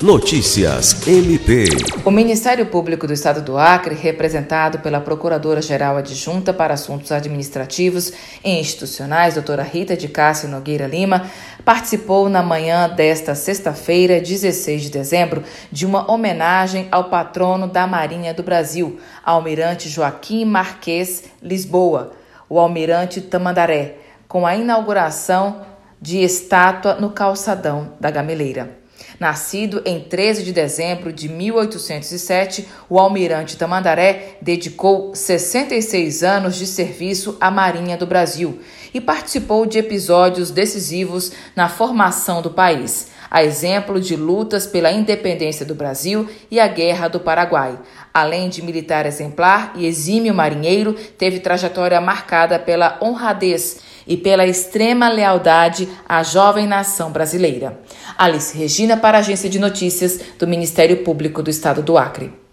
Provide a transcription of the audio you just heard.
Notícias MP. O Ministério Público do Estado do Acre, representado pela Procuradora-Geral Adjunta para Assuntos Administrativos e Institucionais, doutora Rita de Cássio Nogueira Lima, participou na manhã desta sexta-feira, 16 de dezembro, de uma homenagem ao patrono da Marinha do Brasil, Almirante Joaquim Marques Lisboa, o Almirante Tamandaré, com a inauguração de estátua no calçadão da Gameleira. Nascido em 13 de dezembro de 1807, o almirante Tamandaré dedicou 66 anos de serviço à Marinha do Brasil e participou de episódios decisivos na formação do país, a exemplo de lutas pela independência do Brasil e a Guerra do Paraguai. Além de militar exemplar e exímio marinheiro, teve trajetória marcada pela honradez e pela extrema lealdade à jovem nação brasileira. Alice Regina para a Agência de Notícias do Ministério Público do Estado do Acre.